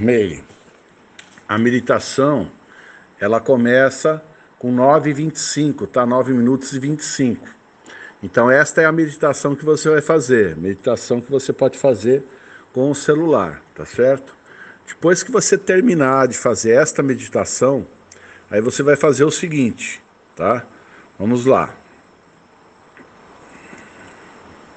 Meire, a meditação ela começa com 9 e 25, tá? 9 minutos e 25. Então esta é a meditação que você vai fazer, meditação que você pode fazer com o celular, tá certo? Depois que você terminar de fazer esta meditação, aí você vai fazer o seguinte, tá? Vamos lá.